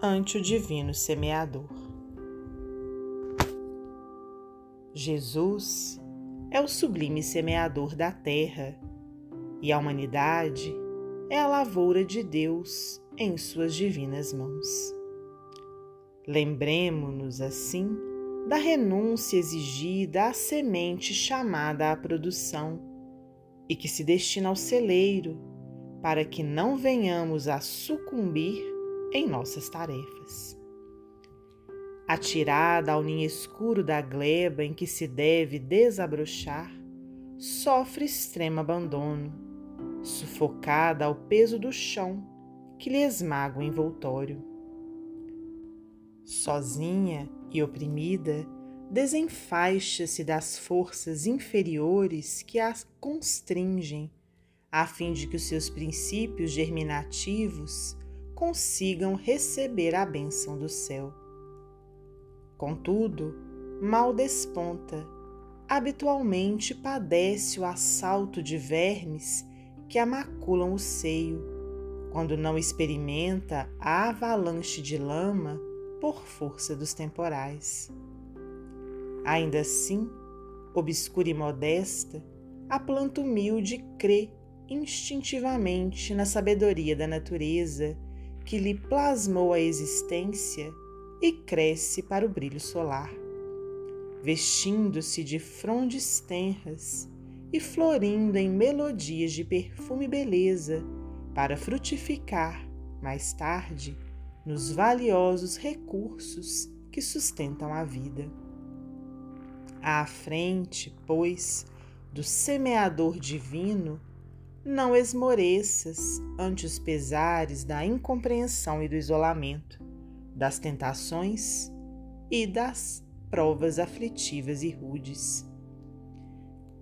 ante o divino semeador. Jesus é o sublime semeador da terra e a humanidade é a lavoura de Deus em suas divinas mãos. Lembremos-nos, assim, da renúncia exigida à semente chamada à produção e que se destina ao celeiro, para que não venhamos a sucumbir em nossas tarefas. Atirada ao ninho escuro da gleba em que se deve desabrochar, sofre extremo abandono, sufocada ao peso do chão que lhe esmaga o envoltório. Sozinha e oprimida, desenfaixa-se das forças inferiores que a constringem, a fim de que os seus princípios germinativos consigam receber a bênção do céu. Contudo, mal desponta, habitualmente padece o assalto de vermes que a maculam o seio, quando não experimenta a avalanche de lama por força dos temporais. Ainda assim, obscura e modesta, a planta humilde crê instintivamente na sabedoria da natureza que lhe plasmou a existência e cresce para o brilho solar, vestindo-se de frondes tenras e florindo em melodias de perfume e beleza para frutificar, mais tarde, nos valiosos recursos que sustentam a vida. À frente, pois, do semeador divino, não esmoreças ante os pesares da incompreensão e do isolamento, das tentações e das provas aflitivas e rudes.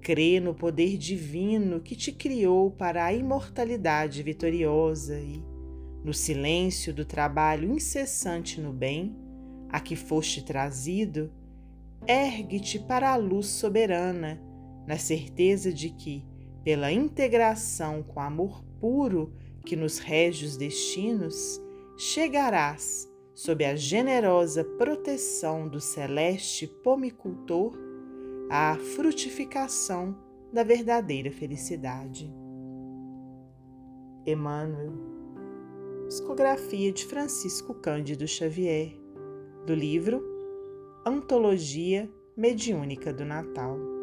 Crê no poder divino que te criou para a imortalidade vitoriosa e, no silêncio do trabalho incessante no bem, a que foste trazido, ergue-te para a luz soberana, na certeza de que, pela integração com amor puro que nos rege os destinos, chegarás, sob a generosa proteção do celeste pomicultor, à frutificação da verdadeira felicidade. Emmanuel, psicografia de Francisco Cândido Xavier, do livro Antologia Mediúnica do Natal.